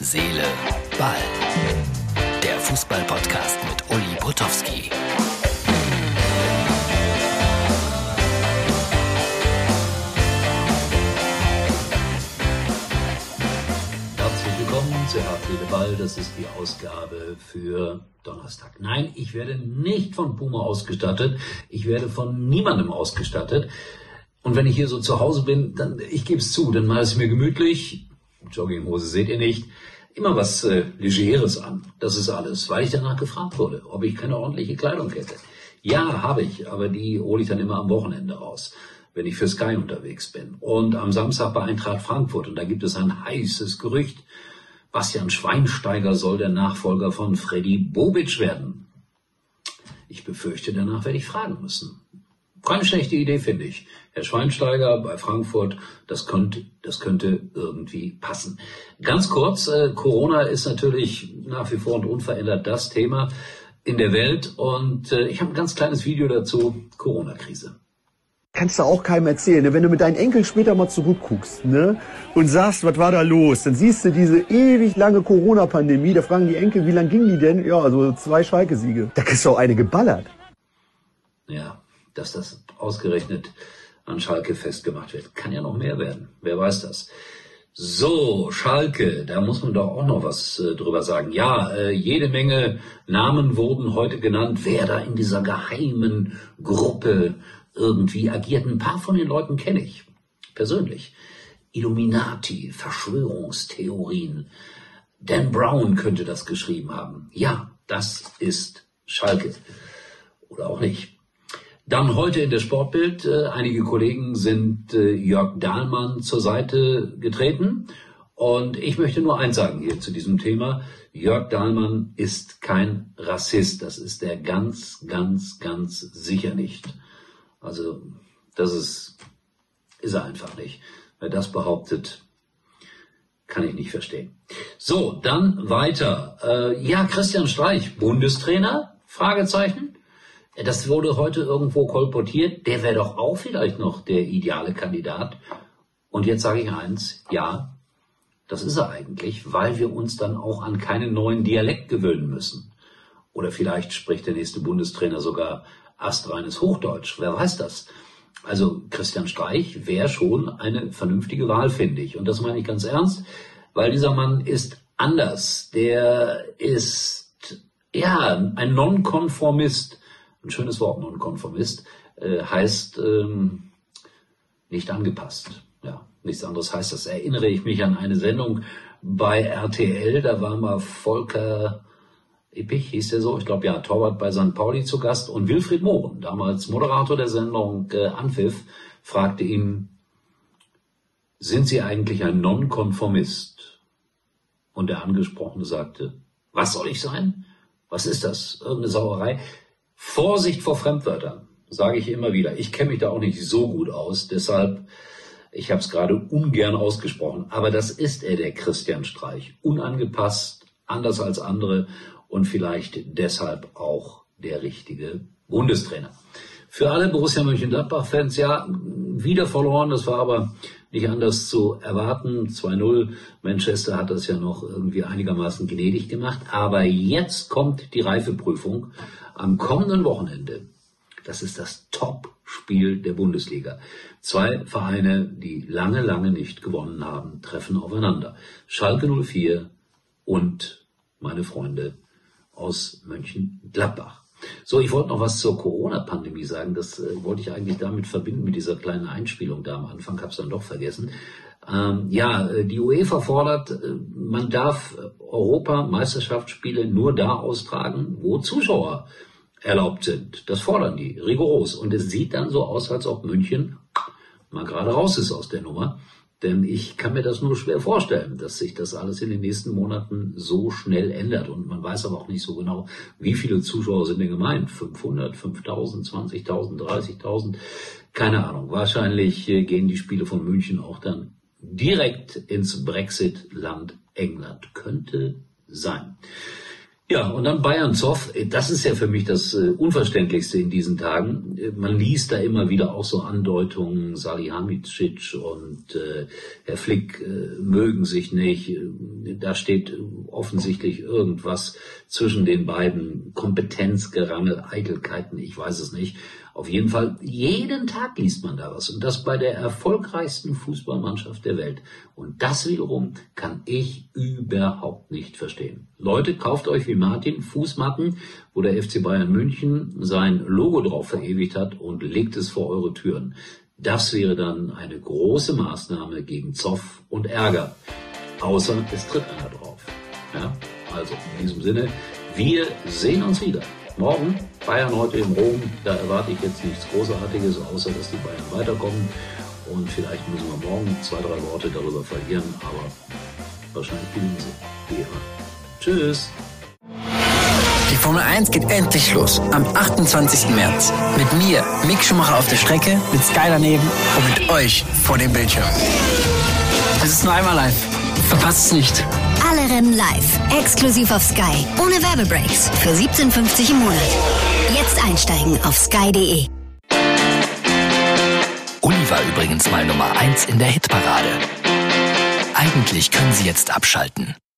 Seele, Ball. Der Fußball-Podcast mit Uli Potowski. Herzlich willkommen zu Herr Seele, Ball. Das ist die Ausgabe für Donnerstag. Nein, ich werde nicht von Puma ausgestattet. Ich werde von niemandem ausgestattet. Und wenn ich hier so zu Hause bin, dann, ich gebe es zu, dann mache es mir gemütlich. Jogginghose seht ihr nicht. Immer was äh, Legeres an. Das ist alles, weil ich danach gefragt wurde, ob ich keine ordentliche Kleidung hätte. Ja, habe ich, aber die hole ich dann immer am Wochenende raus, wenn ich für Sky unterwegs bin. Und am Samstag bei Eintracht Frankfurt. Und da gibt es ein heißes Gerücht. Bastian Schweinsteiger soll der Nachfolger von Freddy Bobic werden. Ich befürchte, danach werde ich fragen müssen. Keine schlechte Idee, finde ich. Herr Schweinsteiger bei Frankfurt, das könnte, das könnte irgendwie passen. Ganz kurz, äh, Corona ist natürlich nach wie vor und unverändert das Thema in der Welt und äh, ich habe ein ganz kleines Video dazu, Corona-Krise. Kannst du auch keinem erzählen. Ne? Wenn du mit deinen Enkeln später mal zurückguckst ne? und sagst, was war da los, dann siehst du diese ewig lange Corona-Pandemie. Da fragen die Enkel, wie lang ging die denn? Ja, also zwei Schalke-Siege. Da kriegst du auch eine geballert. Ja, dass das ausgerechnet an Schalke festgemacht wird. Kann ja noch mehr werden. Wer weiß das. So, Schalke, da muss man doch auch noch was äh, drüber sagen. Ja, äh, jede Menge Namen wurden heute genannt, wer da in dieser geheimen Gruppe irgendwie agiert. Ein paar von den Leuten kenne ich persönlich. Illuminati, Verschwörungstheorien. Dan Brown könnte das geschrieben haben. Ja, das ist Schalke. Oder auch nicht. Dann heute in der Sportbild. Äh, einige Kollegen sind äh, Jörg Dahlmann zur Seite getreten. Und ich möchte nur eins sagen hier zu diesem Thema. Jörg Dahlmann ist kein Rassist. Das ist er ganz, ganz, ganz sicher nicht. Also, das ist, ist er einfach nicht. Wer das behauptet, kann ich nicht verstehen. So, dann weiter. Äh, ja, Christian Streich, Bundestrainer? Fragezeichen. Das wurde heute irgendwo kolportiert. Der wäre doch auch vielleicht noch der ideale Kandidat. Und jetzt sage ich eins, ja, das ist er eigentlich, weil wir uns dann auch an keinen neuen Dialekt gewöhnen müssen. Oder vielleicht spricht der nächste Bundestrainer sogar astreines Hochdeutsch. Wer weiß das? Also Christian Streich wäre schon eine vernünftige Wahl, finde ich. Und das meine ich ganz ernst, weil dieser Mann ist anders. Der ist, ja, ein Nonkonformist ein schönes Wort, Nonkonformist, äh, heißt ähm, nicht angepasst. Ja, nichts anderes heißt das. Erinnere ich mich an eine Sendung bei RTL, da war mal Volker Eppich, hieß der so, ich glaube ja, Torwart bei St. Pauli zu Gast und Wilfried Mohren, damals Moderator der Sendung äh, Anpfiff, fragte ihn, sind Sie eigentlich ein Nonkonformist? Und der Angesprochene sagte, was soll ich sein? Was ist das? Irgendeine Sauerei? Vorsicht vor Fremdwörtern, sage ich immer wieder. Ich kenne mich da auch nicht so gut aus, deshalb, ich habe es gerade ungern ausgesprochen, aber das ist er, der Christian Streich. Unangepasst, anders als andere und vielleicht deshalb auch der richtige Bundestrainer. Für alle Borussia Mönchengladbach-Fans, ja, wieder verloren, das war aber nicht anders zu erwarten. 2-0. Manchester hat das ja noch irgendwie einigermaßen gnädig gemacht. Aber jetzt kommt die Reifeprüfung am kommenden Wochenende. Das ist das Top-Spiel der Bundesliga. Zwei Vereine, die lange, lange nicht gewonnen haben, treffen aufeinander. Schalke 04 und meine Freunde aus Mönchengladbach. So, ich wollte noch was zur Corona-Pandemie sagen. Das äh, wollte ich eigentlich damit verbinden mit dieser kleinen Einspielung da am Anfang, habe es dann doch vergessen. Ähm, ja, äh, die UEFA fordert, äh, man darf Europameisterschaftsspiele nur da austragen, wo Zuschauer erlaubt sind. Das fordern die rigoros. Und es sieht dann so aus, als ob München mal gerade raus ist aus der Nummer. Denn ich kann mir das nur schwer vorstellen, dass sich das alles in den nächsten Monaten so schnell ändert. Und man weiß aber auch nicht so genau, wie viele Zuschauer sind denn gemeint? 500, 5000, 20.000, 30.000? Keine Ahnung. Wahrscheinlich äh, gehen die Spiele von München auch dann direkt ins Brexit-Land England. Könnte sein. Ja, und dann Bayern Zoff, das ist ja für mich das äh, Unverständlichste in diesen Tagen. Man liest da immer wieder auch so Andeutungen, Salihamidzic und äh, Herr Flick äh, mögen sich nicht. da steht offensichtlich irgendwas zwischen den beiden. Kompetenzgerangel, Eitelkeiten, ich weiß es nicht. Auf jeden Fall, jeden Tag liest man da was. Und das bei der erfolgreichsten Fußballmannschaft der Welt. Und das wiederum kann ich überhaupt nicht verstehen. Leute, kauft euch wie Martin Fußmatten, wo der FC Bayern München sein Logo drauf verewigt hat und legt es vor eure Türen. Das wäre dann eine große Maßnahme gegen Zoff und Ärger. Außer es tritt einer drauf. Ja? Also in diesem Sinne, wir sehen uns wieder. Morgen Bayern heute in Rom. Da erwarte ich jetzt nichts Großartiges, außer dass die Bayern weiterkommen. Und vielleicht müssen wir morgen zwei, drei Worte darüber verlieren, aber wahrscheinlich gewinnen sie. Wie immer. Tschüss. Die Formel 1 geht endlich los. Am 28. März. Mit mir, Mick Schumacher auf der Strecke, mit Sky daneben und mit euch vor dem Bildschirm. Es ist nur einmal live. Verpasst es nicht. Alle Rennen live, exklusiv auf Sky, ohne Werbebreaks, für 17,50 im Monat. Jetzt einsteigen auf sky.de. Uli war übrigens mal Nummer 1 in der Hitparade. Eigentlich können Sie jetzt abschalten.